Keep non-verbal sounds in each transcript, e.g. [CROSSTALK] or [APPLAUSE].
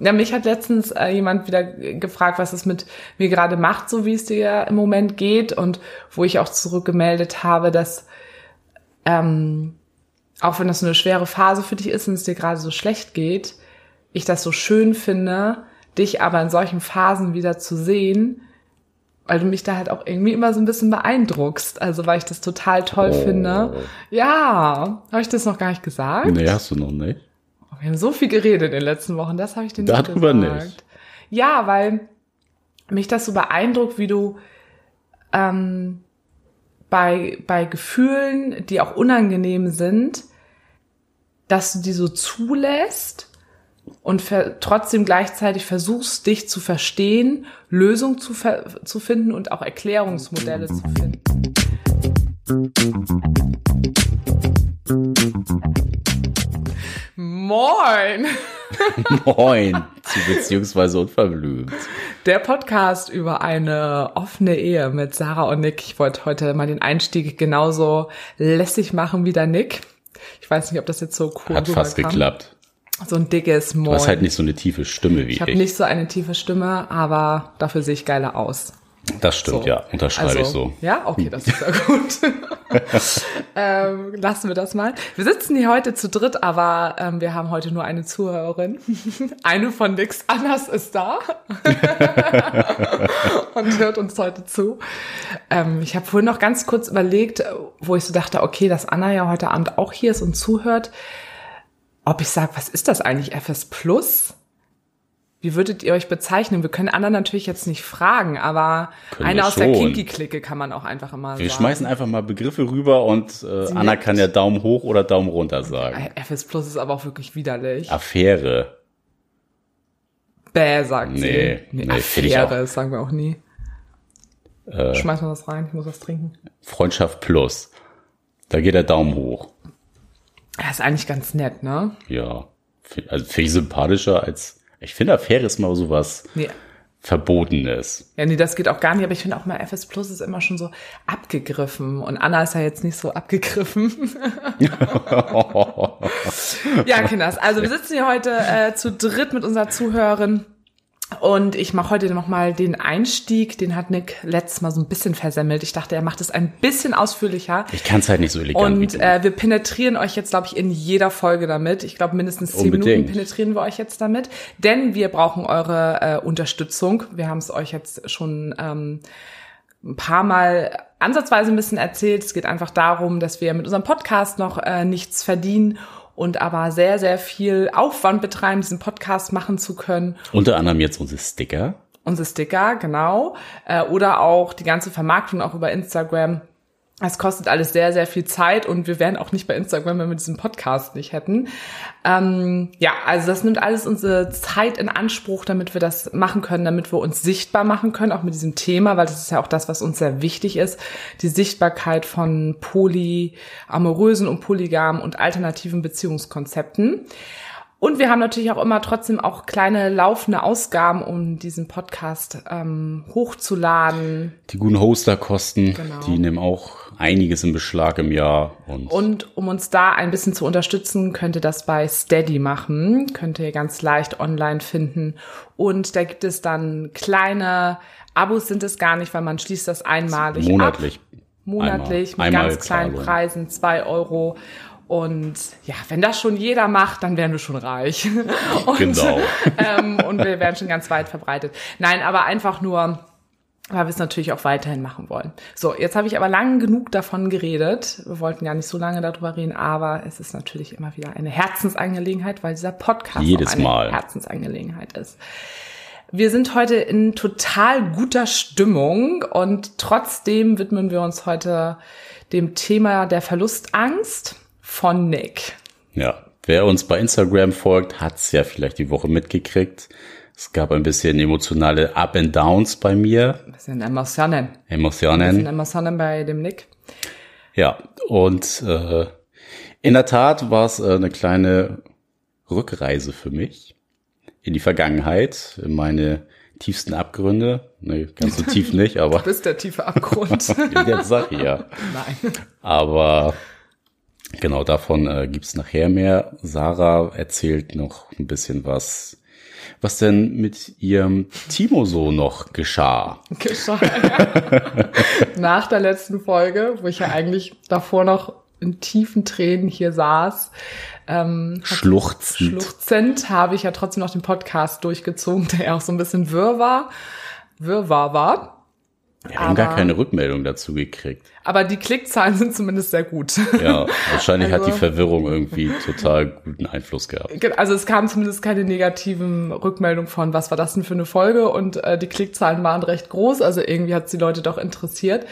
Ja, mich hat letztens äh, jemand wieder gefragt, was es mit mir gerade macht, so wie es dir im Moment geht und wo ich auch zurückgemeldet habe, dass ähm, auch wenn das eine schwere Phase für dich ist und es dir gerade so schlecht geht, ich das so schön finde, dich aber in solchen Phasen wieder zu sehen, weil du mich da halt auch irgendwie immer so ein bisschen beeindruckst. Also weil ich das total toll oh. finde. Ja, habe ich das noch gar nicht gesagt? Nee, hast du noch nicht. Wir haben so viel geredet in den letzten Wochen, das habe ich dir nicht Darüber gesagt. nicht. Ja, weil mich das so beeindruckt, wie du ähm, bei, bei Gefühlen, die auch unangenehm sind, dass du die so zulässt und trotzdem gleichzeitig versuchst, dich zu verstehen, Lösungen zu, zu finden und auch Erklärungsmodelle zu finden. Moin! [LAUGHS] Moin, zu beziehungsweise unverblümt. Der Podcast über eine offene Ehe mit Sarah und Nick. Ich wollte heute mal den Einstieg genauso lässig machen wie der Nick. Ich weiß nicht, ob das jetzt so cool Hat fast geklappt. So ein dickes Moin. Du hast halt nicht so eine tiefe Stimme wie ich. Ich habe nicht so eine tiefe Stimme, aber dafür sehe ich geiler aus. Das stimmt, so. ja. Unterschreibe also, ich so. Ja, okay, das ist ja gut. [LAUGHS] ähm, lassen wir das mal. Wir sitzen hier heute zu dritt, aber ähm, wir haben heute nur eine Zuhörerin. [LAUGHS] eine von nix anders ist da [LAUGHS] und hört uns heute zu. Ähm, ich habe vorhin noch ganz kurz überlegt, wo ich so dachte, okay, dass Anna ja heute Abend auch hier ist und zuhört, ob ich sage, was ist das eigentlich, FS Plus? Wie würdet ihr euch bezeichnen? Wir können anderen natürlich jetzt nicht fragen, aber können eine aus der Kinky-Clique kann man auch einfach immer wir sagen. Wir schmeißen einfach mal Begriffe rüber und äh, Anna kann ja Daumen hoch oder Daumen runter sagen. FS Plus ist aber auch wirklich widerlich. Affäre. Bäh, sagt nee, sie. Nee, nee Affäre, das sagen wir auch nie. Äh, Schmeiß mal was rein, ich muss was trinken. Freundschaft Plus. Da geht der Daumen hoch. Er ist eigentlich ganz nett, ne? Ja. Also viel sympathischer als ich finde, Affäre ist mal sowas nee. Verbotenes. Ja, nee, das geht auch gar nicht, aber ich finde auch mal FS Plus ist immer schon so abgegriffen und Anna ist ja jetzt nicht so abgegriffen. [LAUGHS] ja, Kinders, also wir sitzen hier heute äh, zu dritt mit unserer Zuhörerin und ich mache heute nochmal den Einstieg, den hat Nick letztes Mal so ein bisschen versemmelt. Ich dachte, er macht es ein bisschen ausführlicher. Ich kann es halt nicht so elegant. Und äh, wir penetrieren euch jetzt, glaube ich, in jeder Folge damit. Ich glaube, mindestens zehn. Minuten penetrieren wir euch jetzt damit. Denn wir brauchen eure äh, Unterstützung. Wir haben es euch jetzt schon ähm, ein paar Mal ansatzweise ein bisschen erzählt. Es geht einfach darum, dass wir mit unserem Podcast noch äh, nichts verdienen und aber sehr, sehr viel Aufwand betreiben, diesen Podcast machen zu können. Unter anderem jetzt unsere Sticker. Unsere Sticker, genau. Äh, oder auch die ganze Vermarktung auch über Instagram es kostet alles sehr, sehr viel Zeit und wir wären auch nicht bei Instagram, wenn wir diesen Podcast nicht hätten. Ähm, ja, also das nimmt alles unsere Zeit in Anspruch, damit wir das machen können, damit wir uns sichtbar machen können, auch mit diesem Thema, weil das ist ja auch das, was uns sehr wichtig ist, die Sichtbarkeit von polyamorösen und polygamen und alternativen Beziehungskonzepten. Und wir haben natürlich auch immer trotzdem auch kleine laufende Ausgaben, um diesen Podcast ähm, hochzuladen. Die guten Hosterkosten, genau. die nehmen auch einiges im Beschlag im Jahr. Und, und um uns da ein bisschen zu unterstützen, könnt ihr das bei Steady machen. Könnt ihr ganz leicht online finden. Und da gibt es dann kleine Abos sind es gar nicht, weil man schließt das einmalig monatlich. ab. Monatlich einmal, mit einmal ganz kleinen Preisen, zwei Euro. Und ja, wenn das schon jeder macht, dann wären wir schon reich. [LAUGHS] Und, genau. [LAUGHS] ähm, und wir wären schon ganz weit verbreitet. Nein, aber einfach nur, weil wir es natürlich auch weiterhin machen wollen. So, jetzt habe ich aber lang genug davon geredet. Wir wollten gar nicht so lange darüber reden, aber es ist natürlich immer wieder eine Herzensangelegenheit, weil dieser Podcast Jedes auch eine Mal. Herzensangelegenheit ist. Wir sind heute in total guter Stimmung und trotzdem widmen wir uns heute dem Thema der Verlustangst von Nick. Ja, wer uns bei Instagram folgt, hat's ja vielleicht die Woche mitgekriegt. Es gab ein bisschen emotionale Up and Downs bei mir. Ein bisschen Emotionen. Emotionen. Ein bisschen Emotionen bei dem Nick. Ja, und äh, in der Tat war es äh, eine kleine Rückreise für mich in die Vergangenheit, in meine tiefsten Abgründe. Nee, ganz so tief nicht, [LAUGHS] aber. Du bist der tiefe Abgrund. Jetzt sag ich ja. [LAUGHS] Nein. Aber genau davon äh, gibt's nachher mehr. Sarah erzählt noch ein bisschen was was denn mit ihrem Timo so noch geschah. [LAUGHS] Geschah. Nach der letzten Folge, wo ich ja eigentlich davor noch in tiefen Tränen hier saß, ähm, schluchzend. schluchzend habe ich ja trotzdem noch den Podcast durchgezogen, der ja auch so ein bisschen wirr war, wirrwarr war. Wir haben gar keine Rückmeldung dazu gekriegt. Aber die Klickzahlen sind zumindest sehr gut. Ja, wahrscheinlich also, hat die also- Verwirrung irgendwie total guten Einfluss gehabt. Also es kam zumindest keine negativen Rückmeldungen von, was war das denn für eine Folge? Und äh, die Klickzahlen waren recht groß, also irgendwie hat es die Leute doch interessiert.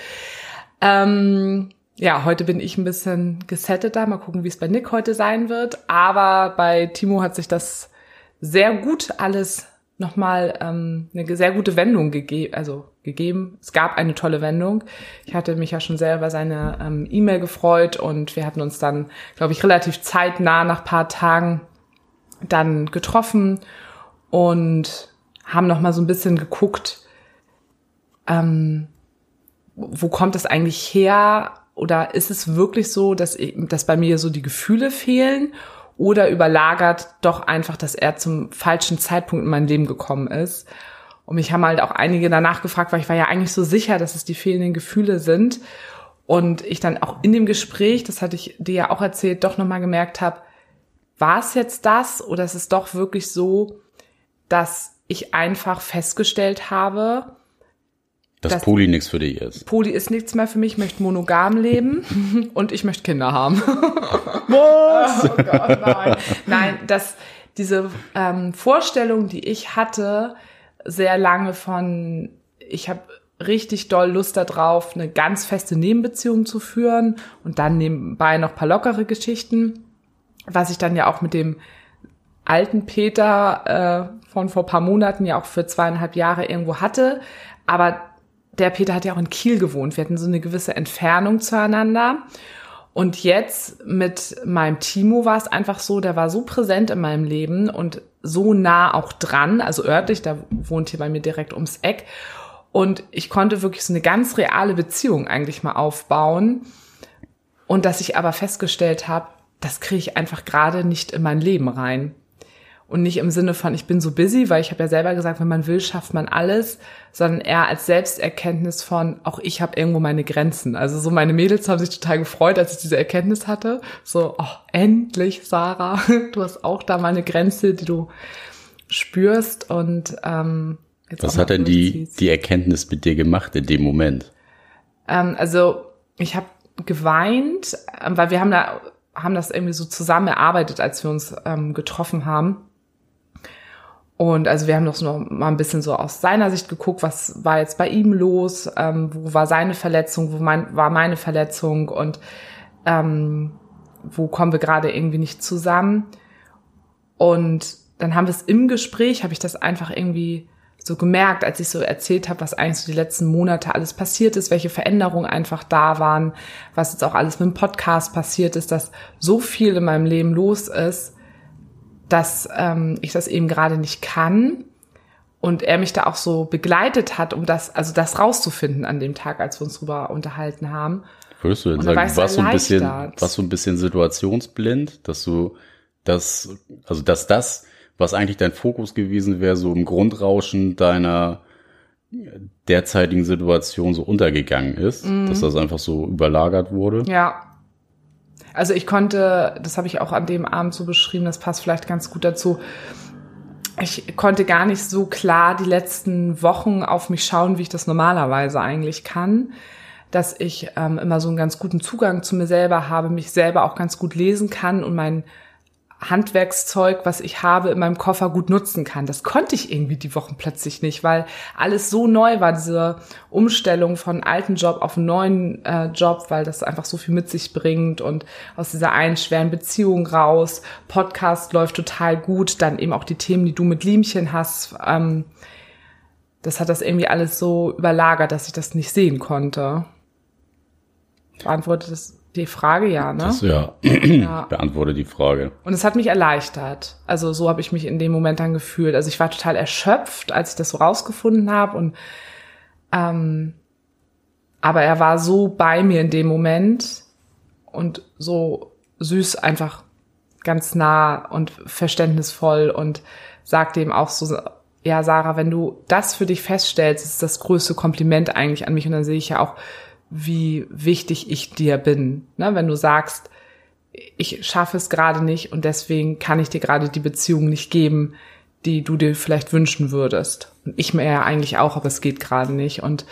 Ähm, ja, heute bin ich ein bisschen gesetteter. Mal gucken, wie es bei Nick heute sein wird. Aber bei Timo hat sich das sehr gut alles nochmal ähm, eine sehr gute Wendung gegeben, also gegeben. Es gab eine tolle Wendung. Ich hatte mich ja schon sehr über seine ähm, E-Mail gefreut und wir hatten uns dann, glaube ich, relativ zeitnah nach paar Tagen dann getroffen und haben noch mal so ein bisschen geguckt, ähm, wo kommt es eigentlich her? Oder ist es wirklich so, dass, ich, dass bei mir so die Gefühle fehlen? oder überlagert doch einfach, dass er zum falschen Zeitpunkt in mein Leben gekommen ist. Und mich haben halt auch einige danach gefragt, weil ich war ja eigentlich so sicher, dass es die fehlenden Gefühle sind. Und ich dann auch in dem Gespräch, das hatte ich dir ja auch erzählt, doch nochmal gemerkt habe, war es jetzt das oder ist es doch wirklich so, dass ich einfach festgestellt habe, dass, dass Poli nichts für dich ist. Poli ist nichts mehr für mich, ich möchte monogam leben [LAUGHS] und ich möchte Kinder haben. [LAUGHS] Was? oh Gott, nein. Nein, dass diese ähm, Vorstellung, die ich hatte, sehr lange von, ich habe richtig doll Lust darauf, eine ganz feste Nebenbeziehung zu führen und dann nebenbei noch paar lockere Geschichten, was ich dann ja auch mit dem alten Peter äh, von vor paar Monaten ja auch für zweieinhalb Jahre irgendwo hatte. Aber der Peter hat ja auch in Kiel gewohnt. Wir hatten so eine gewisse Entfernung zueinander. Und jetzt mit meinem Timo war es einfach so, der war so präsent in meinem Leben und so nah auch dran, also örtlich, da wohnt hier bei mir direkt ums Eck. Und ich konnte wirklich so eine ganz reale Beziehung eigentlich mal aufbauen. Und dass ich aber festgestellt habe, das kriege ich einfach gerade nicht in mein Leben rein. Und nicht im Sinne von, ich bin so busy, weil ich habe ja selber gesagt, wenn man will, schafft man alles, sondern eher als Selbsterkenntnis von, auch ich habe irgendwo meine Grenzen. Also so meine Mädels haben sich total gefreut, als ich diese Erkenntnis hatte. So, oh, endlich, Sarah, [LAUGHS] du hast auch da mal eine Grenze, die du spürst. Und ähm, jetzt Was hat denn die, die Erkenntnis mit dir gemacht in dem Moment? Ähm, also ich habe geweint, ähm, weil wir haben da haben das irgendwie so zusammen erarbeitet, als wir uns ähm, getroffen haben. Und also wir haben noch noch mal ein bisschen so aus seiner Sicht geguckt, was war jetzt bei ihm los, ähm, wo war seine Verletzung, wo mein, war meine Verletzung und ähm, wo kommen wir gerade irgendwie nicht zusammen. Und dann haben wir es im Gespräch, habe ich das einfach irgendwie so gemerkt, als ich so erzählt habe, was eigentlich so die letzten Monate alles passiert ist, welche Veränderungen einfach da waren, was jetzt auch alles mit dem Podcast passiert ist, dass so viel in meinem Leben los ist, dass ähm, ich das eben gerade nicht kann und er mich da auch so begleitet hat, um das, also das rauszufinden an dem Tag, als wir uns drüber unterhalten haben. Würdest du denn sagen, du warst so ein bisschen, warst so ein bisschen situationsblind, dass du das, also dass das, was eigentlich dein Fokus gewesen wäre, so im Grundrauschen deiner derzeitigen Situation so untergegangen ist, mhm. dass das einfach so überlagert wurde? Ja, also ich konnte, das habe ich auch an dem Abend so beschrieben, das passt vielleicht ganz gut dazu. Ich konnte gar nicht so klar die letzten Wochen auf mich schauen, wie ich das normalerweise eigentlich kann. Dass ich ähm, immer so einen ganz guten Zugang zu mir selber habe, mich selber auch ganz gut lesen kann und mein Handwerkszeug, was ich habe, in meinem Koffer gut nutzen kann. Das konnte ich irgendwie die Wochen plötzlich nicht, weil alles so neu war, diese Umstellung von alten Job auf einen neuen äh, Job, weil das einfach so viel mit sich bringt und aus dieser einen schweren Beziehung raus. Podcast läuft total gut, dann eben auch die Themen, die du mit Liemchen hast. Ähm, das hat das irgendwie alles so überlagert, dass ich das nicht sehen konnte. Beantwortet das die Frage ja, ne? Das, ja, ja. [CLEARS THROAT] beantworte die Frage. Und es hat mich erleichtert. Also so habe ich mich in dem Moment dann gefühlt. Also ich war total erschöpft, als ich das so rausgefunden habe. Und ähm, aber er war so bei mir in dem Moment und so süß, einfach ganz nah und verständnisvoll und sagte ihm auch so, ja, Sarah, wenn du das für dich feststellst, ist das größte Kompliment eigentlich an mich. Und dann sehe ich ja auch, wie wichtig ich dir bin. Ne? Wenn du sagst, ich schaffe es gerade nicht und deswegen kann ich dir gerade die Beziehung nicht geben, die du dir vielleicht wünschen würdest. Und ich mir ja eigentlich auch, aber es geht gerade nicht. Und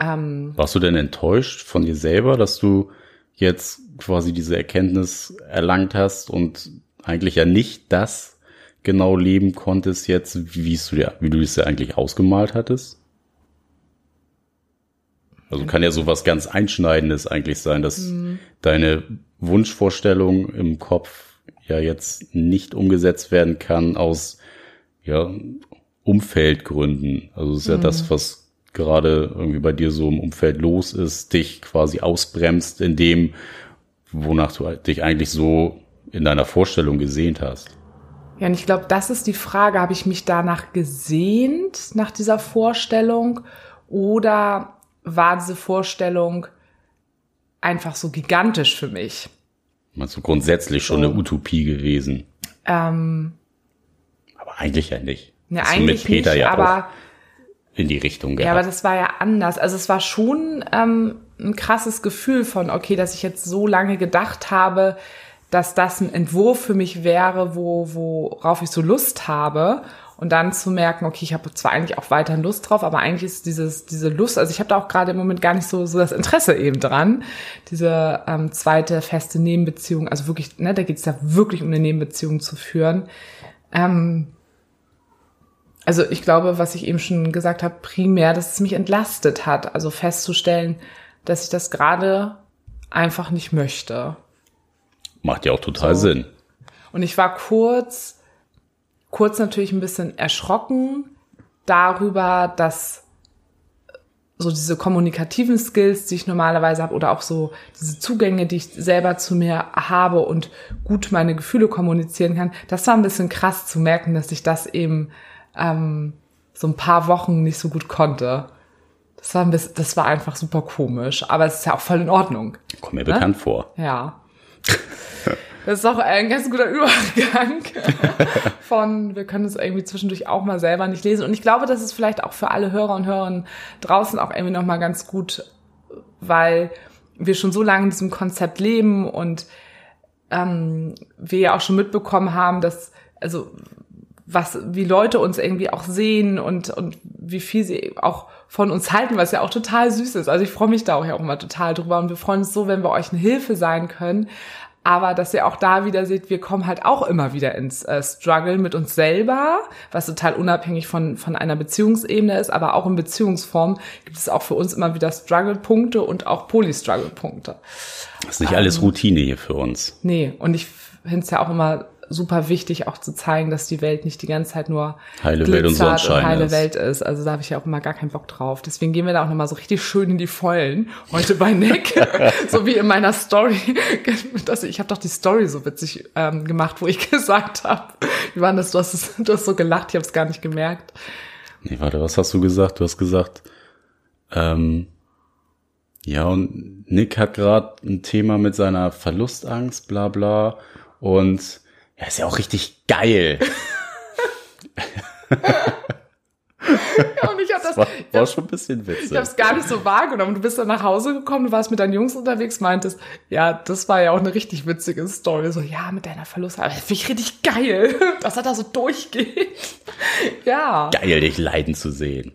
ähm, warst du denn enttäuscht von dir selber, dass du jetzt quasi diese Erkenntnis erlangt hast und eigentlich ja nicht das genau leben konntest jetzt, wie du wie du es ja eigentlich ausgemalt hattest? Also kann ja sowas ganz Einschneidendes eigentlich sein, dass mhm. deine Wunschvorstellung im Kopf ja jetzt nicht umgesetzt werden kann aus ja, Umfeldgründen. Also es ist ja das, mhm. was gerade irgendwie bei dir so im Umfeld los ist, dich quasi ausbremst in dem, wonach du dich eigentlich so in deiner Vorstellung gesehnt hast. Ja, und ich glaube, das ist die Frage, habe ich mich danach gesehnt, nach dieser Vorstellung, oder war diese Vorstellung einfach so gigantisch für mich? Meinst du grundsätzlich schon so. eine Utopie gewesen? Ähm, aber eigentlich ja nicht. Ja, eigentlich mit Peter nicht, ja aber in die Richtung gehabt. Ja, aber das war ja anders. Also es war schon ähm, ein krasses Gefühl von, okay, dass ich jetzt so lange gedacht habe, dass das ein Entwurf für mich wäre, wo, worauf ich so Lust habe. Und dann zu merken, okay, ich habe zwar eigentlich auch weiterhin Lust drauf, aber eigentlich ist dieses, diese Lust, also ich habe da auch gerade im Moment gar nicht so, so das Interesse eben dran, diese ähm, zweite feste Nebenbeziehung, also wirklich, ne, da geht es ja wirklich um eine Nebenbeziehung zu führen. Ähm, also ich glaube, was ich eben schon gesagt habe, primär, dass es mich entlastet hat. Also festzustellen, dass ich das gerade einfach nicht möchte. Macht ja auch total so. Sinn. Und ich war kurz, kurz natürlich ein bisschen erschrocken darüber, dass so diese kommunikativen Skills, die ich normalerweise habe, oder auch so diese Zugänge, die ich selber zu mir habe und gut meine Gefühle kommunizieren kann, das war ein bisschen krass zu merken, dass ich das eben ähm, so ein paar Wochen nicht so gut konnte. Das war, ein bisschen, das war einfach super komisch, aber es ist ja auch voll in Ordnung. Kommt mir ne? bekannt vor. Ja. Das ist auch ein ganz guter Übergang [LAUGHS] von, wir können es irgendwie zwischendurch auch mal selber nicht lesen. Und ich glaube, das ist vielleicht auch für alle Hörer und Hörerinnen draußen auch irgendwie nochmal ganz gut, weil wir schon so lange in diesem Konzept leben und ähm, wir ja auch schon mitbekommen haben, dass, also was, wie Leute uns irgendwie auch sehen und, und wie viel sie auch von uns halten, was ja auch total süß ist. Also ich freue mich da auch ja auch immer total drüber und wir freuen uns so, wenn wir euch eine Hilfe sein können. Aber dass ihr auch da wieder seht, wir kommen halt auch immer wieder ins äh, Struggle mit uns selber, was total unabhängig von, von einer Beziehungsebene ist, aber auch in Beziehungsform gibt es auch für uns immer wieder Struggle-Punkte und auch Poly-Struggle-Punkte. Das ist nicht alles ähm, Routine hier für uns. Nee, und ich finde es ja auch immer super wichtig, auch zu zeigen, dass die Welt nicht die ganze Zeit nur heile Welt und Sonnenschein und heile ist. Welt ist. Also da habe ich ja auch immer gar keinen Bock drauf. Deswegen gehen wir da auch nochmal so richtig schön in die Vollen heute bei Nick. [LAUGHS] so wie in meiner Story. Das, ich habe doch die Story so witzig ähm, gemacht, wo ich [LAUGHS] gesagt habe, wie war das? Du hast, du hast so gelacht, ich habe es gar nicht gemerkt. Nee, warte, was hast du gesagt? Du hast gesagt, ähm, ja, und Nick hat gerade ein Thema mit seiner Verlustangst, bla bla. Und ja, ist ja auch richtig geil. [LAUGHS] [LAUGHS] ja, und ich hab das, das war, war schon ein bisschen witzig. Ich habe es gar nicht so wahrgenommen. Du bist dann nach Hause gekommen, du warst mit deinen Jungs unterwegs, meintest, ja, das war ja auch eine richtig witzige Story. So, ja, mit deiner Verlust, aber finde ich richtig geil, [LAUGHS] dass er da so durchgeht. ja. Geil, dich leiden zu sehen.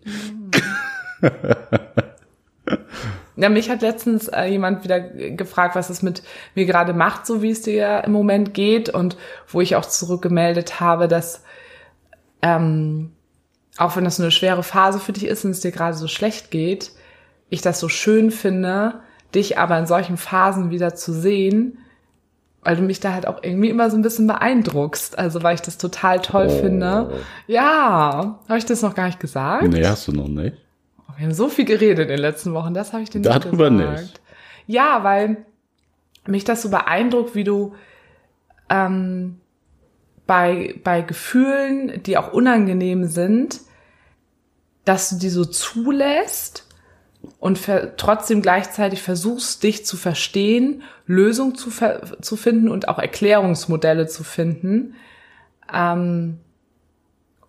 Ja, mich hat letztens äh, jemand wieder gefragt, was es mit mir gerade macht, so wie es dir im Moment geht und wo ich auch zurückgemeldet habe, dass ähm, auch wenn das eine schwere Phase für dich ist und es dir gerade so schlecht geht, ich das so schön finde, dich aber in solchen Phasen wieder zu sehen, weil du mich da halt auch irgendwie immer so ein bisschen beeindruckst. Also weil ich das total toll oh. finde. Ja, habe ich das noch gar nicht gesagt? Nee, hast du noch nicht. Wir haben so viel geredet in den letzten Wochen, das habe ich dir nicht Darüber gesagt. nicht. Ja, weil mich das so beeindruckt, wie du ähm, bei, bei Gefühlen, die auch unangenehm sind, dass du die so zulässt und trotzdem gleichzeitig versuchst, dich zu verstehen, Lösungen zu, zu finden und auch Erklärungsmodelle zu finden. Ähm,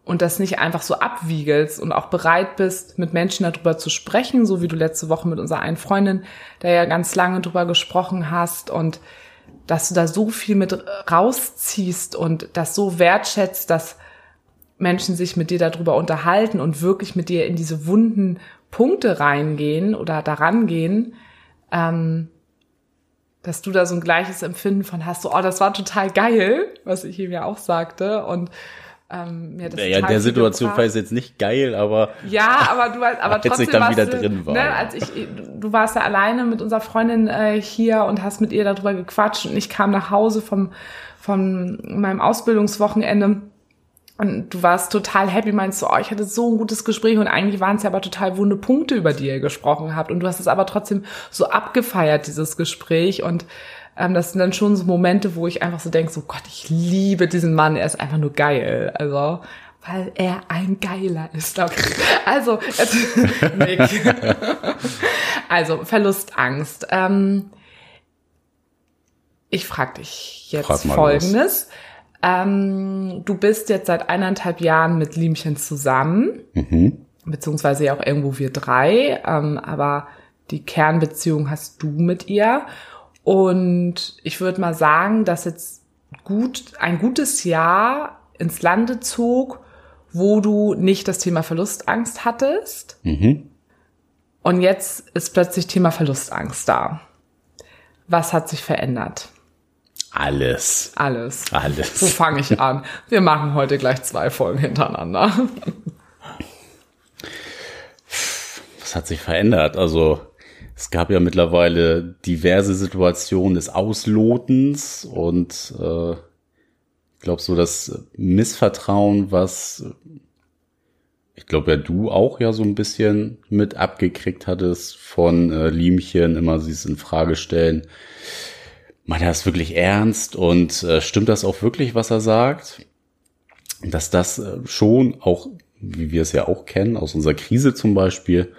und das nicht einfach so abwiegelst und auch bereit bist, mit Menschen darüber zu sprechen, so wie du letzte Woche mit unserer einen Freundin, der ja ganz lange drüber gesprochen hast und dass du da so viel mit rausziehst und das so wertschätzt, dass Menschen sich mit dir darüber unterhalten und wirklich mit dir in diese wunden Punkte reingehen oder daran gehen, ähm, dass du da so ein gleiches Empfinden von hast, so, oh, das war total geil, was ich ihm ja auch sagte. Und ähm, mir das ja, in der Situation war es jetzt nicht geil, aber ja, aber du aber [LAUGHS] trotzdem ich dann wieder du, drin war. Ne, als ich, du warst ja alleine mit unserer Freundin äh, hier und hast mit ihr darüber gequatscht und ich kam nach Hause vom von meinem Ausbildungswochenende und du warst total happy, meinst du, oh, ich hatte so ein gutes Gespräch und eigentlich waren es ja aber total wunde Punkte, über die ihr gesprochen habt und du hast es aber trotzdem so abgefeiert, dieses Gespräch und ähm, das sind dann schon so Momente, wo ich einfach so denke, so Gott, ich liebe diesen Mann, er ist einfach nur geil. Also, weil er ein Geiler ist. Okay. Also, [LAUGHS] [LAUGHS] also Verlustangst. Ähm, ich frage dich jetzt frag Folgendes. Ähm, du bist jetzt seit eineinhalb Jahren mit Liemchen zusammen, mhm. beziehungsweise ja auch irgendwo wir drei, ähm, aber die Kernbeziehung hast du mit ihr. Und ich würde mal sagen, dass jetzt gut, ein gutes Jahr ins Lande zog, wo du nicht das Thema Verlustangst hattest. Mhm. Und jetzt ist plötzlich Thema Verlustangst da. Was hat sich verändert? Alles. Alles. Alles. Wo fange ich an? Wir machen heute gleich zwei Folgen hintereinander. Was hat sich verändert? Also es gab ja mittlerweile diverse Situationen des Auslotens und äh, ich glaube so das Missvertrauen, was ich glaube ja du auch ja so ein bisschen mit abgekriegt hattest von äh, Liemchen, immer sie es in Frage stellen. Meint er das wirklich ernst und äh, stimmt das auch wirklich, was er sagt? Dass das äh, schon auch, wie wir es ja auch kennen, aus unserer Krise zum Beispiel,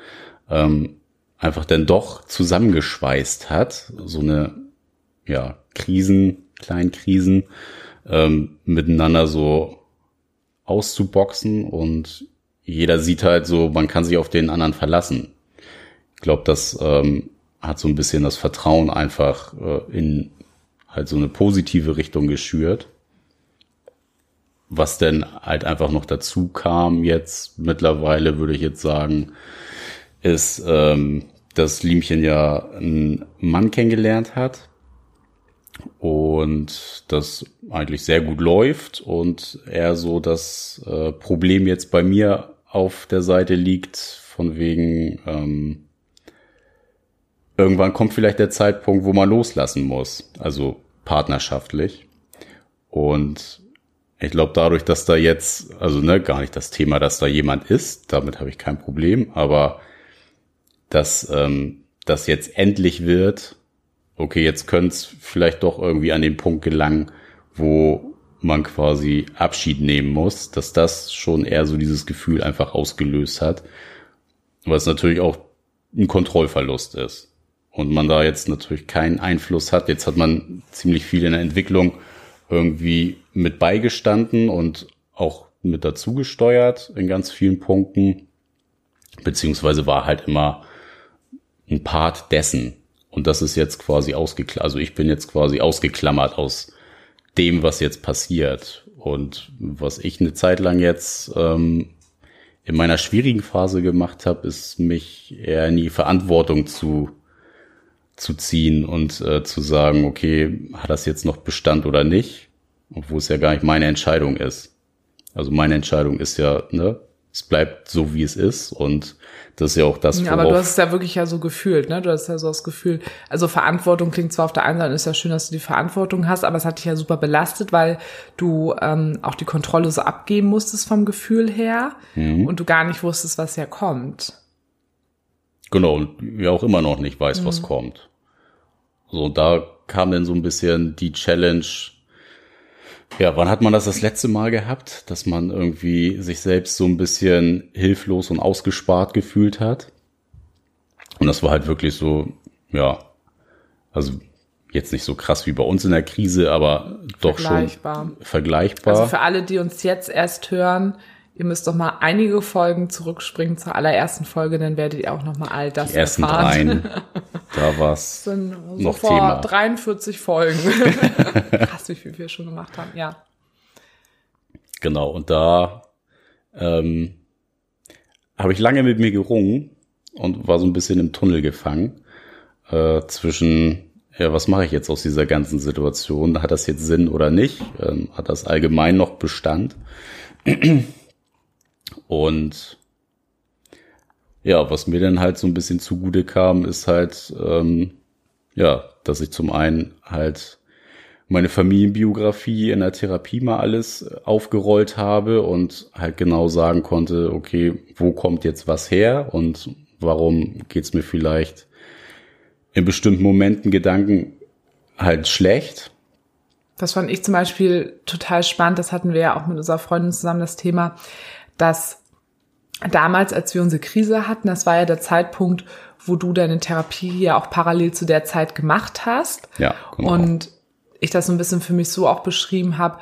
ähm, einfach dann doch zusammengeschweißt hat, so eine ja Krisen, Kleinkrisen ähm, miteinander so auszuboxen und jeder sieht halt so, man kann sich auf den anderen verlassen. Ich glaube, das ähm, hat so ein bisschen das Vertrauen einfach äh, in halt so eine positive Richtung geschürt. Was denn halt einfach noch dazu kam jetzt mittlerweile, würde ich jetzt sagen, ist, ähm, dass Liemchen ja einen Mann kennengelernt hat und das eigentlich sehr gut läuft und er so das äh, Problem jetzt bei mir auf der Seite liegt, von wegen ähm, irgendwann kommt vielleicht der Zeitpunkt, wo man loslassen muss, also partnerschaftlich. Und ich glaube, dadurch, dass da jetzt, also ne, gar nicht das Thema, dass da jemand ist, damit habe ich kein Problem, aber dass ähm, das jetzt endlich wird, okay, jetzt könnte es vielleicht doch irgendwie an den Punkt gelangen, wo man quasi Abschied nehmen muss, dass das schon eher so dieses Gefühl einfach ausgelöst hat, was natürlich auch ein Kontrollverlust ist. Und man da jetzt natürlich keinen Einfluss hat. Jetzt hat man ziemlich viel in der Entwicklung irgendwie mit beigestanden und auch mit dazu gesteuert in ganz vielen Punkten. Beziehungsweise war halt immer ein Part dessen. Und das ist jetzt quasi ausgeklammert, also ich bin jetzt quasi ausgeklammert aus dem, was jetzt passiert. Und was ich eine Zeit lang jetzt ähm, in meiner schwierigen Phase gemacht habe, ist mich eher in die Verantwortung zu, zu ziehen und äh, zu sagen, okay, hat das jetzt noch Bestand oder nicht? Obwohl es ja gar nicht meine Entscheidung ist. Also meine Entscheidung ist ja, ne, es bleibt so, wie es ist und das ist ja auch das, ja, Aber du hast es ja wirklich ja so gefühlt, ne? Du hast ja so das Gefühl, also Verantwortung klingt zwar auf der einen Seite, ist ja schön, dass du die Verantwortung hast, aber es hat dich ja super belastet, weil du ähm, auch die Kontrolle so abgeben musstest vom Gefühl her mhm. und du gar nicht wusstest, was ja kommt. Genau, und ja auch immer noch nicht weiß, mhm. was kommt. So, da kam dann so ein bisschen die Challenge, ja, wann hat man das das letzte Mal gehabt, dass man irgendwie sich selbst so ein bisschen hilflos und ausgespart gefühlt hat? Und das war halt wirklich so, ja, also jetzt nicht so krass wie bei uns in der Krise, aber doch vergleichbar. schon vergleichbar. Also für alle, die uns jetzt erst hören, Ihr müsst doch mal einige Folgen zurückspringen zur allerersten Folge, dann werdet ihr auch noch mal all das Die ersten erfahren. dreien, [LAUGHS] da war's So noch vor Thema. 43 Folgen. [LAUGHS] Krass, wie viel wir schon gemacht haben. Ja. Genau, und da ähm, habe ich lange mit mir gerungen und war so ein bisschen im Tunnel gefangen äh, zwischen, ja, was mache ich jetzt aus dieser ganzen Situation? Hat das jetzt Sinn oder nicht? Ähm, hat das allgemein noch Bestand? Und ja, was mir dann halt so ein bisschen zugute kam, ist halt, ähm, ja, dass ich zum einen halt meine Familienbiografie in der Therapie mal alles aufgerollt habe und halt genau sagen konnte, okay, wo kommt jetzt was her und warum geht's mir vielleicht in bestimmten Momenten Gedanken halt schlecht. Das fand ich zum Beispiel total spannend. Das hatten wir ja auch mit unserer Freundin zusammen das Thema, dass damals, als wir unsere Krise hatten, das war ja der Zeitpunkt, wo du deine Therapie ja auch parallel zu der Zeit gemacht hast. Ja, genau. Und ich das so ein bisschen für mich so auch beschrieben habe,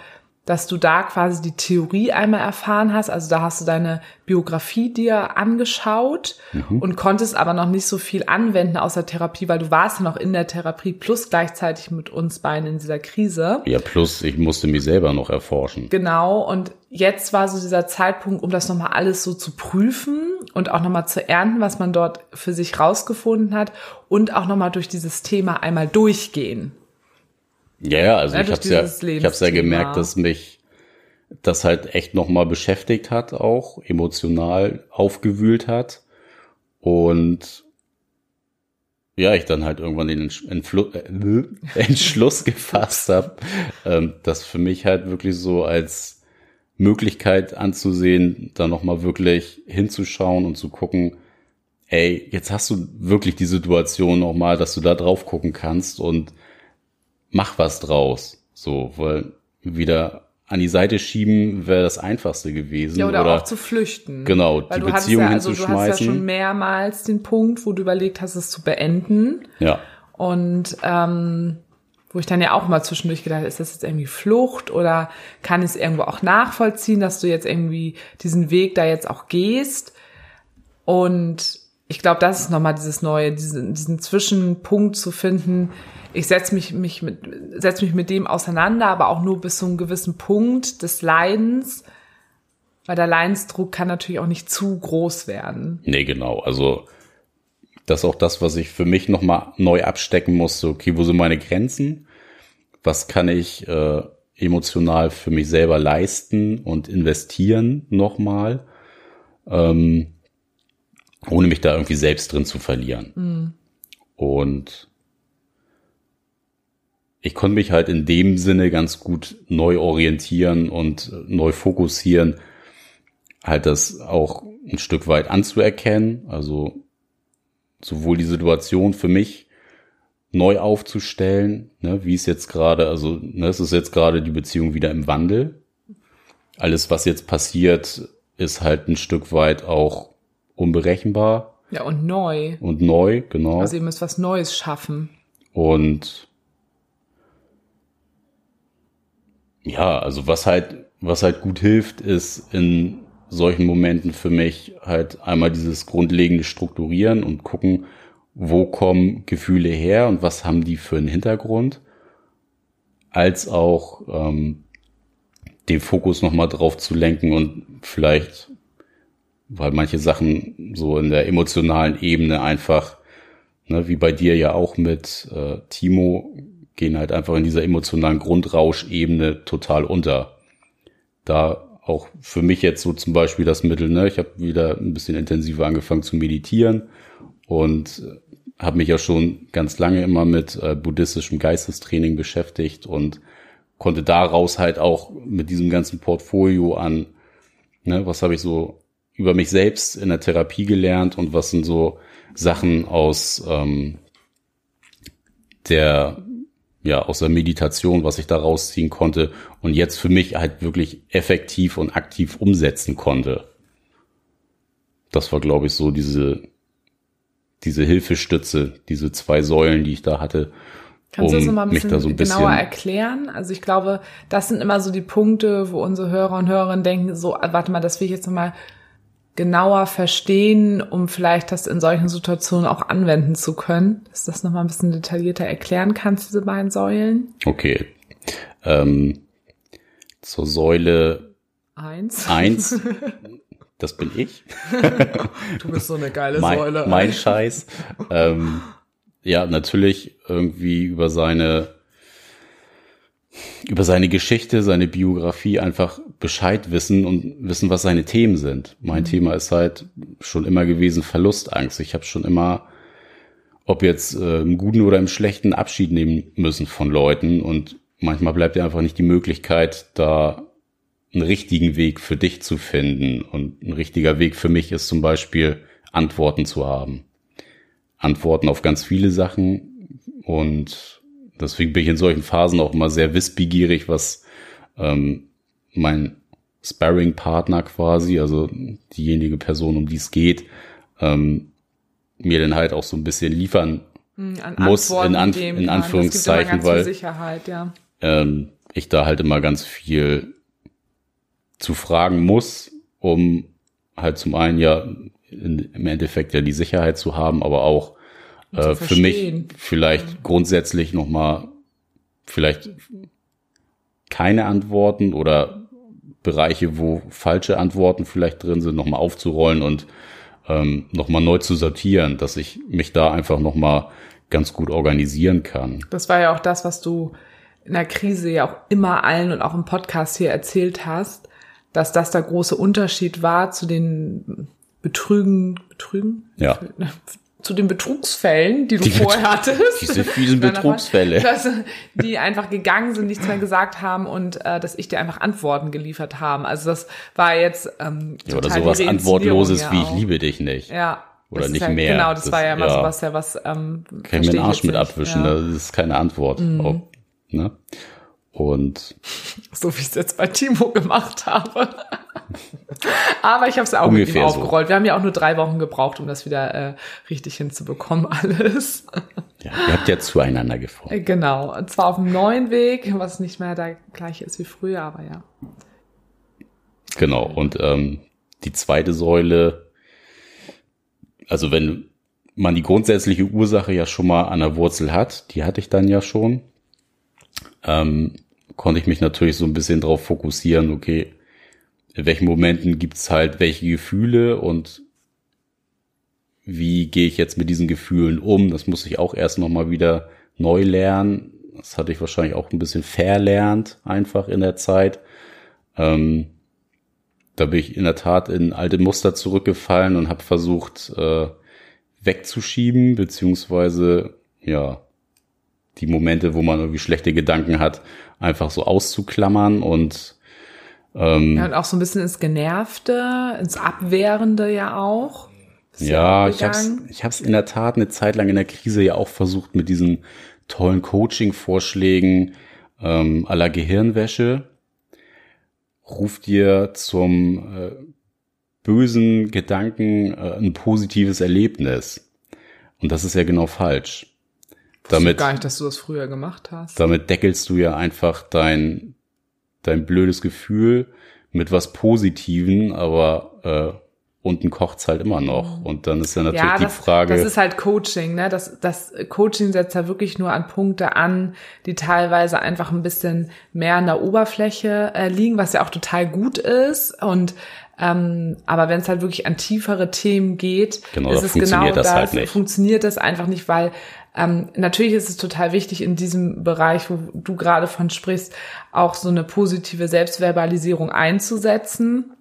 dass du da quasi die Theorie einmal erfahren hast. Also da hast du deine Biografie dir angeschaut und konntest aber noch nicht so viel anwenden aus der Therapie, weil du warst ja noch in der Therapie plus gleichzeitig mit uns beiden in dieser Krise. ja, plus ich musste mich selber noch erforschen. Genau, und jetzt war so dieser Zeitpunkt, um das nochmal alles so zu prüfen und auch nochmal zu ernten, was man dort für sich rausgefunden hat und auch nochmal durch dieses Thema einmal durchgehen. Ja, ja, also Ja, ich hab's ja, ich hab's ja gemerkt, dass mich das halt echt nochmal beschäftigt hat, auch emotional aufgewühlt hat. Und ja, ich dann halt irgendwann den Entflu- äh, [LAUGHS] Entschluss gefasst habe, ähm, das für mich halt wirklich so als Möglichkeit anzusehen, da nochmal wirklich hinzuschauen und zu gucken, ey, jetzt hast du wirklich die Situation nochmal, dass du da drauf gucken kannst und mach was draus. So, weil wieder an die Seite schieben wäre das einfachste gewesen. Ja, oder, oder auch zu flüchten. genau, Weil die du Beziehung ja, also du hast ja hinzuschmeißen. schon mehrmals den Punkt, wo du überlegt hast, es zu beenden. ja, Und ähm, wo ich dann ja auch mal zwischendurch gedacht, ist das jetzt irgendwie Flucht oder kann ich es irgendwo auch nachvollziehen, dass du jetzt irgendwie diesen Weg da jetzt auch gehst? Und ich glaube, das ist nochmal dieses Neue, diesen, diesen Zwischenpunkt zu finden. Ich setze mich, mich, mit, setz mich mit dem auseinander, aber auch nur bis zu einem gewissen Punkt des Leidens, weil der Leidensdruck kann natürlich auch nicht zu groß werden. nee, genau. Also das ist auch das, was ich für mich nochmal neu abstecken musste. Okay, wo sind meine Grenzen? Was kann ich äh, emotional für mich selber leisten und investieren nochmal, ähm, ohne mich da irgendwie selbst drin zu verlieren. Und ich konnte mich halt in dem Sinne ganz gut neu orientieren und neu fokussieren, halt das auch ein Stück weit anzuerkennen, also sowohl die Situation für mich neu aufzustellen, ne, wie es jetzt gerade, also ne, es ist jetzt gerade die Beziehung wieder im Wandel. Alles, was jetzt passiert, ist halt ein Stück weit auch unberechenbar Ja, und neu. und neu, genau. Also ihr müsst was Neues schaffen. Und ja, also was halt, was halt gut hilft, ist in solchen Momenten für mich halt einmal dieses grundlegende Strukturieren und gucken, wo kommen Gefühle her und was haben die für einen Hintergrund, als auch ähm, den Fokus nochmal drauf zu lenken und vielleicht, weil manche Sachen so in der emotionalen Ebene einfach ne, wie bei dir ja auch mit äh, Timo, gehen halt einfach in dieser emotionalen Grundrauschebene total unter. Da auch für mich jetzt so zum Beispiel das Mittel, ne, ich habe wieder ein bisschen intensiver angefangen zu meditieren und habe mich ja schon ganz lange immer mit äh, buddhistischem Geistestraining beschäftigt und konnte daraus halt auch mit diesem ganzen Portfolio an, ne, was habe ich so über mich selbst in der Therapie gelernt und was sind so Sachen aus ähm, der ja aus der Meditation, was ich da rausziehen konnte und jetzt für mich halt wirklich effektiv und aktiv umsetzen konnte. Das war, glaube ich, so diese diese Hilfestütze, diese zwei Säulen, die ich da hatte, Kannst um du das nochmal ein mich bisschen, da so ein genauer bisschen- erklären? Also ich glaube, das sind immer so die Punkte, wo unsere Hörer und Hörerinnen denken, so, warte mal, das will ich jetzt nochmal genauer verstehen, um vielleicht das in solchen Situationen auch anwenden zu können. Dass du das nochmal ein bisschen detaillierter erklären kannst, diese beiden Säulen. Okay. Ähm, zur Säule Eins. eins, [LAUGHS] das bin ich. Du bist so eine geile mein, Säule. mein Scheiß. ähm, ja, natürlich irgendwie über seine über seine Geschichte, seine Biografie einfach Bescheid wissen und wissen, was seine Themen sind. Mein Thema ist halt schon immer gewesen Verlustangst. Ich habe schon immer, ob jetzt äh, im guten oder im schlechten Abschied nehmen müssen von Leuten und manchmal bleibt dir einfach nicht die Möglichkeit, da einen richtigen Weg für dich zu finden. Und ein richtiger Weg für mich ist zum Beispiel Antworten zu haben. Antworten auf ganz viele Sachen. Und deswegen bin ich in solchen Phasen auch immer sehr wissbegierig, was ähm, mein Sparring-Partner quasi, also diejenige Person, um die es geht, ähm, mir dann halt auch so ein bisschen liefern An muss, in geben in. Anführungszeichen, weil- ja. ähm, ich da halt immer ganz viel zu fragen muss, um halt zum einen ja in, im Endeffekt ja die Sicherheit zu haben, aber auch äh, für mich vielleicht grundsätzlich noch mal vielleicht keine Antworten oder Bereiche, wo falsche Antworten vielleicht drin sind, noch mal aufzurollen und ähm, noch mal neu zu sortieren, dass ich mich da einfach noch mal ganz gut organisieren kann. Das war ja auch das, was du in der Krise ja auch immer allen und auch im Podcast hier erzählt hast, dass das der große Unterschied war zu den Betrügen, Betrügen? Ja. [LAUGHS] Zu den Betrugsfällen, die du Die vorher hattest. diese fiesen Betrugsfälle. Dass, die einfach gegangen sind, nichts mehr gesagt haben und äh, dass ich dir einfach Antworten geliefert haben. Also das war jetzt ähm, Ja, oder sowas Antwortloses wie ich liebe dich nicht. Ja. Oder nicht ja, mehr. Genau, das, Das- war ja immer ja. sowas, ja was ähm, Kann ich mir den Arsch mit abwischen, Ja. Mhm. das ist keine Antwort. Auch, ne? Und [LAUGHS] So wie ich es jetzt bei Timo gemacht habe. Aber ich habe es auch mit ihm Ungefähr so. aufgerollt. Wir haben ja auch nur drei Wochen gebraucht, um das wieder äh, richtig hinzubekommen, [LAUGHS] alles. ja, ihr habt ja zueinander gefunden. Äh, genau. Und zwar auf einem neuen Weg, was nicht mehr der gleiche ist wie früher, aber ja. Genau. Und ähm, die zweite Säule, also wenn man die grundsätzliche Ursache ja schon mal an der Wurzel hat, die hatte ich dann ja schon, ähm, konnte ich mich natürlich so ein bisschen drauf fokussieren, okay, in welchen Momenten gibt's halt welche Gefühle und wie gehe ich jetzt mit diesen Gefühlen um? Das muss ich auch erst nochmal wieder neu lernen. Das hatte ich wahrscheinlich auch ein bisschen verlernt, einfach in der Zeit. Ähm, da bin ich in der Tat in alte Muster zurückgefallen und habe versucht äh, wegzuschieben, beziehungsweise ja die Momente, wo man irgendwie schlechte Gedanken hat, einfach so auszuklammern und ähm, Ja, und auch so ein bisschen ins Genervte, ins Abwehrende ja auch. Ja, ich hab's, ich hab's in der Tat eine Zeit lang in der Krise ja auch versucht mit diesen tollen Coaching-Vorschlägen ähm, aller Gehirnwäsche. Ruf dir zum äh, bösen Gedanken äh, ein positives Erlebnis. Und das ist ja genau falsch. Damit, gar nicht, dass du das früher gemacht hast. damit deckelst du ja einfach dein, dein blödes Gefühl mit was Positiven, aber äh, unten kocht's halt immer noch. Und dann ist ja natürlich ja, die das, Frage. das ist halt Coaching, ne? Das, das Coaching setzt ja wirklich nur an Punkte an, die teilweise einfach ein bisschen mehr an der Oberfläche äh, liegen, was ja auch total gut ist. Und ähm, aber wenn es halt wirklich an tiefere Themen geht, Genau, ist es funktioniert genau das halt nicht. funktioniert das einfach nicht, weil ähm, natürlich ist es total wichtig in diesem Bereich, wo du gerade von sprichst, auch so eine positive Selbstverbalisierung einzusetzen.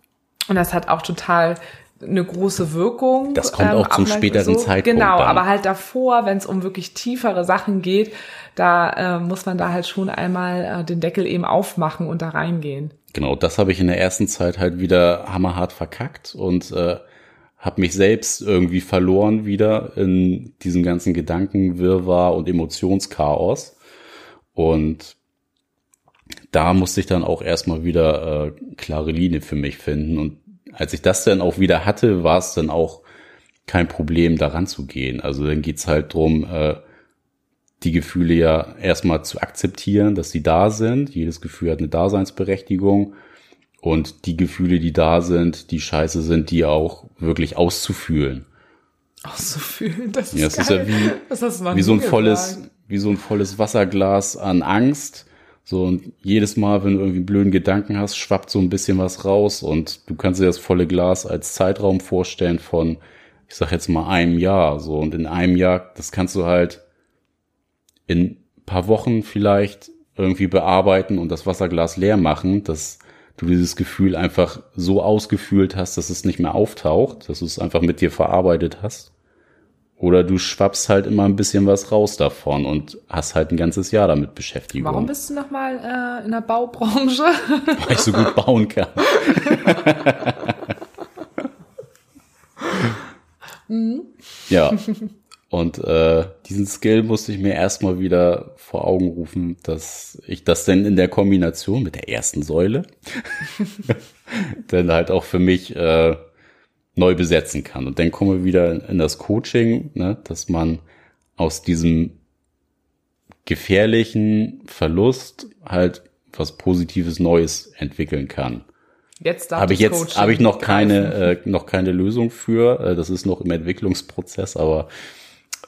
Und das hat auch total eine große Wirkung. Das kommt auch zum aber späteren Zeitpunkt Genau, dann. aber halt davor, wenn es um wirklich tiefere Sachen geht, da äh, muss man da halt schon einmal äh, den Deckel eben aufmachen und da reingehen. Genau, das habe ich in der ersten Zeit halt wieder hammerhart verkackt und äh, habe mich selbst irgendwie verloren wieder in diesem ganzen Gedankenwirrwarr und Emotionschaos. Und da musste ich dann auch erstmal wieder äh, klare Linie für mich finden. Und als ich das dann auch wieder hatte, war es dann auch kein Problem, daran zu gehen. Also dann geht's halt drum, äh, die Gefühle ja erstmal zu akzeptieren, dass sie da sind. Jedes Gefühl hat eine Daseinsberechtigung. Und die Gefühle, die da sind, die scheiße sind, die auch wirklich auszufühlen. Auszufühlen, das ist Ja, geil. ist ja wie, das wie so ein nie volles, gesagt. wie so ein volles Wasserglas an Angst. So, und jedes Mal, wenn du irgendwie einen blöden Gedanken hast, schwappt so ein bisschen was raus und du kannst dir das volle Glas als Zeitraum vorstellen von, ich sag jetzt mal einem Jahr, so. Und in einem Jahr, das kannst du halt in ein paar Wochen vielleicht irgendwie bearbeiten und das Wasserglas leer machen, dass du dieses Gefühl einfach so ausgefühlt hast, dass es nicht mehr auftaucht, dass du es einfach mit dir verarbeitet hast. Oder du schwappst halt immer ein bisschen was raus davon und hast halt ein ganzes Jahr damit Beschäftigung. Warum bist du nochmal äh, in der Baubranche? [LAUGHS] Weil ich so gut bauen kann. [LAUGHS] ja. [LAUGHS] Und äh, diesen Skill musste ich mir erstmal wieder vor Augen rufen, dass ich das denn in der Kombination mit der ersten Säule [LAUGHS] dann halt auch für mich äh, neu besetzen kann. Und dann kommen wir wieder in das Coaching, ne, dass man aus diesem gefährlichen Verlust halt was Positives Neues entwickeln kann. Jetzt darf Habe ich jetzt habe ich noch keine äh, noch keine Lösung für. Äh, das ist noch im Entwicklungsprozess, aber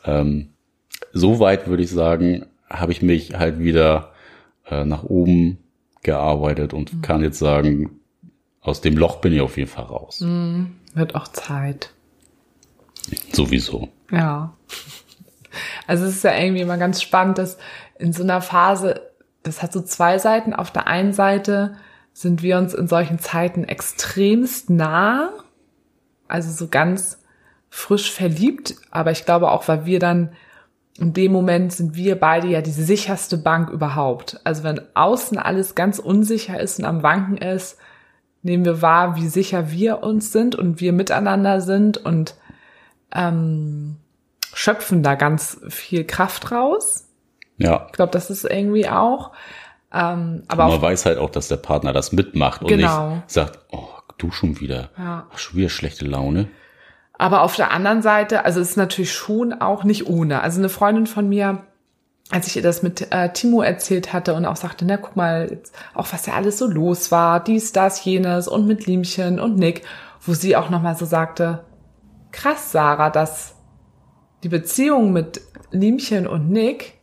ähm, soweit würde ich sagen, habe ich mich halt wieder äh, nach oben gearbeitet und Mhm. kann jetzt sagen, aus dem Loch bin ich auf jeden Fall raus. Mhm. Wird auch Zeit. Sowieso. Ja. Also es ist ja irgendwie immer ganz spannend, dass in so einer Phase, das hat so zwei Seiten. Auf der einen Seite sind wir uns in solchen Zeiten extremst nah, also so ganz frisch verliebt, aber ich glaube auch, weil wir dann in dem Moment sind wir beide ja die sicherste Bank überhaupt. Also wenn außen alles ganz unsicher ist und am Wanken ist, nehmen wir wahr, wie sicher wir uns sind und wir miteinander sind und ähm, schöpfen da ganz viel Kraft raus. Ja. Ich glaube, das ist irgendwie auch. Ähm, aber Man weiß halt auch, dass der Partner das mitmacht und Genau. nicht sagt, oh, du schon wieder. Ja. Ach, schon wieder schlechte Laune. Aber auf der anderen Seite, also es ist natürlich schon auch nicht ohne. Also eine Freundin von mir, als ich ihr das mit äh, Timo erzählt hatte und auch sagte, na guck mal, jetzt, auch was da alles so los war, dies, das, jenes und mit Liemchen und Nick, wo sie auch nochmal so sagte, krass, Sarah, dass die Beziehung mit Liemchen und Nick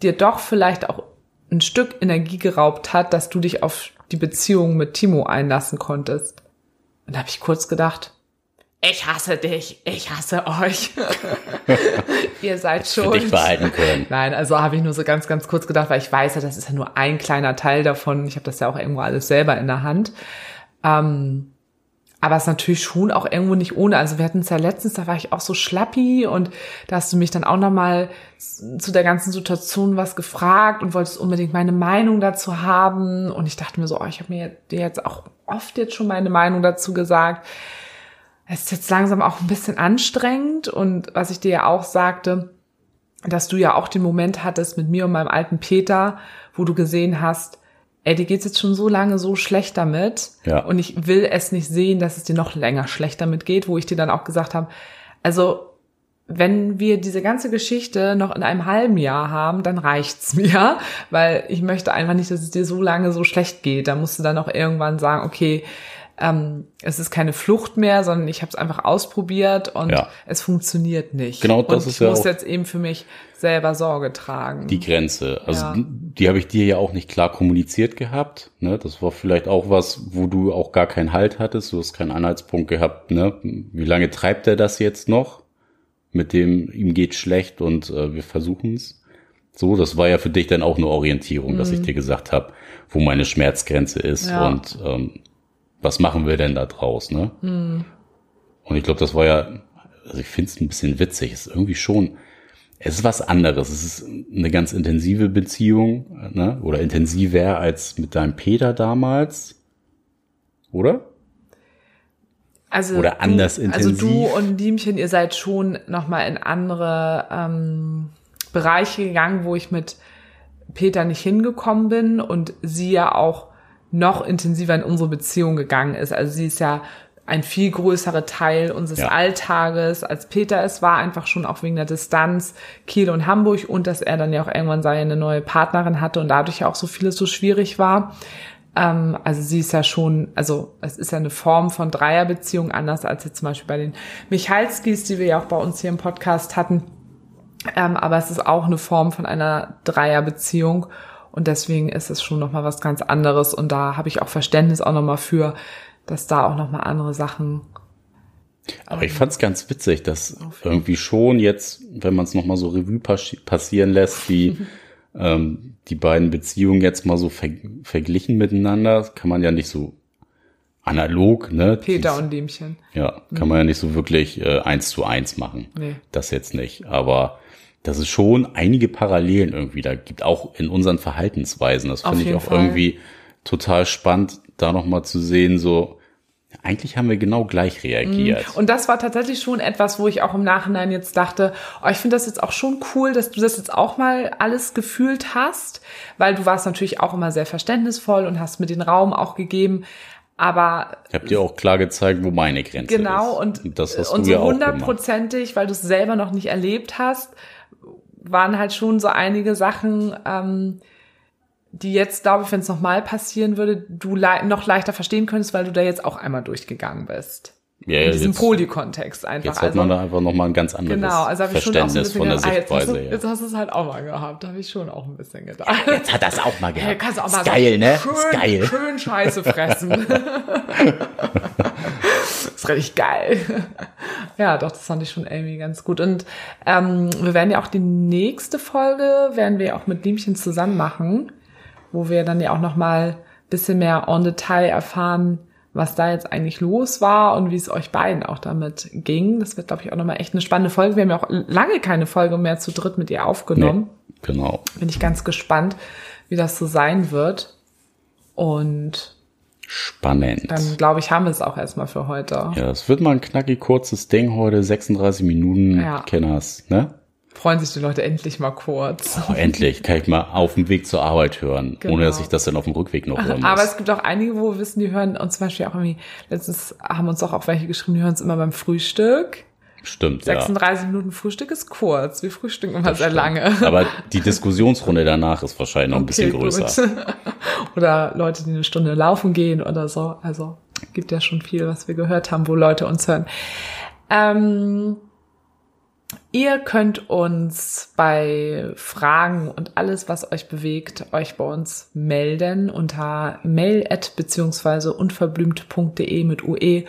dir doch vielleicht auch ein Stück Energie geraubt hat, dass du dich auf die Beziehung mit Timo einlassen konntest. Und da habe ich kurz gedacht, ich hasse dich, ich hasse euch. [LAUGHS] Ihr seid schuld. dich behalten können. Nein, also habe ich nur so ganz, ganz kurz gedacht, weil ich weiß ja, das ist ja nur ein kleiner Teil davon. Ich habe das ja auch irgendwo alles selber in der Hand. Ähm, aber es ist natürlich schon auch irgendwo nicht ohne. Also wir hatten es ja letztens, da war ich auch so schlappi und da hast du mich dann auch nochmal zu der ganzen Situation was gefragt und wolltest unbedingt meine Meinung dazu haben. Und ich dachte mir so, oh, ich habe mir dir jetzt auch oft jetzt schon meine Meinung dazu gesagt. Es ist jetzt langsam auch ein bisschen anstrengend und was ich dir ja auch sagte, dass du ja auch den Moment hattest mit mir und meinem alten Peter, wo du gesehen hast, ey, dir geht's jetzt schon so lange so schlecht damit. Ja. Und ich will es nicht sehen, dass es dir noch länger schlecht damit geht, wo ich dir dann auch gesagt habe, also wenn wir diese ganze Geschichte noch in einem halben Jahr haben, dann reicht's [LAUGHS] mir, weil ich möchte einfach nicht, dass es dir so lange so schlecht geht. Da musst du dann auch irgendwann sagen, okay, ähm, es ist keine Flucht mehr, sondern ich habe es einfach ausprobiert und Ja. es funktioniert nicht. Genau das und ist ich ja muss auch- jetzt eben für mich selber Sorge tragen. die Grenze. Also Ja. die habe ich dir ja auch nicht klar kommuniziert gehabt. Ne? Das war vielleicht auch was, wo du auch gar keinen Halt hattest. Du hast keinen Anhaltspunkt gehabt. Ne? Wie lange treibt er das jetzt noch? Mit dem ihm geht schlecht und äh, wir versuchen es. So, das war ja für dich dann auch eine Orientierung, dass ich dir gesagt habe, wo meine Schmerzgrenze ist Mhm. Ja. und ähm, was machen wir denn da draus, ne? Mhm. Und ich glaube, das war ja, also ich finde es ein bisschen witzig. Es ist irgendwie schon, es ist was anderes. Es ist eine ganz intensive Beziehung, ne? Oder intensiver als mit deinem Peter damals. Oder? Also Oder anders du, intensiv. Also du und Liemchen, ihr seid schon nochmal in andere ähm, Bereiche gegangen, wo ich mit Peter nicht hingekommen bin und sie ja auch noch intensiver in unsere Beziehung gegangen ist. Also sie ist ja ein viel größerer Teil unseres Ja. Alltages, als Peter es war, einfach schon auch wegen der Distanz Kiel und Hamburg und dass er dann ja auch irgendwann seine neue Partnerin hatte und dadurch ja auch so vieles so schwierig war. Ähm, also sie ist ja schon, also es ist ja eine Form von Dreierbeziehung, anders als jetzt zum Beispiel bei den Michalskis, die wir ja auch bei uns hier im Podcast hatten. Ähm, aber es ist auch eine Form von einer Dreierbeziehung und deswegen ist es schon nochmal was ganz anderes und da habe ich auch Verständnis auch nochmal für, dass da auch nochmal andere Sachen. Aber ich fand's ganz witzig, dass irgendwie schon jetzt, wenn man es nochmal so Revue passi- passieren lässt, wie [LAUGHS] ähm, die beiden Beziehungen jetzt mal so ver verglichen miteinander, kann man ja nicht so analog, ne? Peter und Liemchen. Ja, kann man ja nicht so wirklich äh, eins zu eins machen. Nee. Das jetzt nicht. Aber das ist schon einige Parallelen irgendwie da gibt, auch in unseren Verhaltensweisen. Das finde ich auch Fall. irgendwie total spannend, da nochmal zu sehen, so, eigentlich haben wir genau gleich reagiert. Und das war tatsächlich schon etwas, wo ich auch im Nachhinein jetzt dachte, oh, ich finde das jetzt auch schon cool, dass du das jetzt auch mal alles gefühlt hast, weil du warst natürlich auch immer sehr verständnisvoll und hast mir den Raum auch gegeben. Aber Ich habe dir auch klar gezeigt, wo meine Grenze Genau, ist. und, das hast und du so hundertprozentig, weil du es selber noch nicht erlebt hast, waren halt schon so einige Sachen, ähm, die jetzt, glaube ich, wenn es nochmal passieren würde, du le noch leichter verstehen könntest, weil du da jetzt auch einmal durchgegangen bist. Ja, In ja, diesem jetzt, Poly-Kontext einfach. jetzt hat man da einfach nochmal ein ganz anderes Genau, also habe ich schon auch so ein Verständnis bisschen von der gedacht, ah, jetzt, hast Sichtweise. du, ja. jetzt hast du es halt auch mal gehabt, habe ich schon auch ein bisschen gedacht. Jetzt hat das auch mal Ja, gehabt. kannst du auch ist mal geil, so ne? Schön, ist geil. schön Scheiße fressen. [LAUGHS] ist richtig geil. [LAUGHS] Ja, doch, das fand ich schon irgendwie ganz gut. Und ähm, wir werden ja auch die nächste Folge, werden wir auch mit Liemchen zusammen machen, wo wir dann ja auch noch mal bisschen mehr en Detail erfahren, was da jetzt eigentlich los war und wie es euch beiden auch damit ging. Das wird, glaube ich, auch noch mal echt eine spannende Folge. Wir haben ja auch lange keine Folge mehr zu dritt mit ihr aufgenommen. Nee, genau. Bin ich ganz gespannt, wie das so sein wird. Und Spannend. dann, glaube ich, haben wir es auch erstmal für heute. ja, es wird mal ein knackig kurzes Ding heute, 36 Minuten, Ja. Kenners, ne? Freuen sich die Leute endlich mal kurz. Oh, endlich kann ich mal auf dem Weg zur Arbeit hören, Genau. ohne dass ich das dann auf dem Rückweg noch hören muss. Aber es gibt auch einige, wo wir wissen, die hören uns zum Beispiel auch irgendwie, letztens haben uns auch auch welche geschrieben, die hören uns immer beim Frühstück. Stimmt, ja. 36 Minuten Frühstück ist kurz. Wir frühstücken immer Das sehr stimmt. lange. Aber die Diskussionsrunde danach ist wahrscheinlich noch ein bisschen Okay, größer. gut. [LAUGHS] oder Leute, die eine Stunde laufen gehen oder so. Also gibt ja schon viel, was wir gehört haben, wo Leute uns hören. Ähm, ihr könnt uns bei Fragen und alles, was euch bewegt, euch bei uns melden unter mail at beziehungsweise unverblümt.de mit UE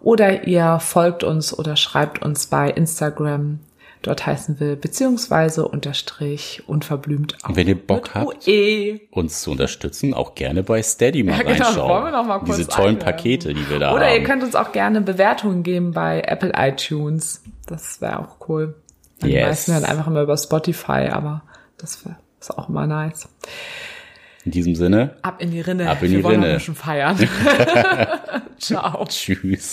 oder ihr folgt uns oder schreibt uns bei Instagram. Dort heißen wir beziehungsweise unterstrich unverblümt. Und wenn ihr Bock habt, UE. uns zu unterstützen, auch gerne bei Steady mal Ja, genau, reinschauen. wollen wir noch mal kurz Diese tollen einwerfen. Pakete, die wir da Oder haben. ihr könnt uns auch gerne Bewertungen geben bei Apple iTunes. Das wäre auch cool. Die Yes. meisten hören einfach immer über Spotify, aber das wär, ist auch immer nice. In diesem Sinne, Ab in die Rinne. Ab in Wir die wollen noch Rinne. ein bisschen feiern. [LAUGHS] Ciao. [LAUGHS] tschüss.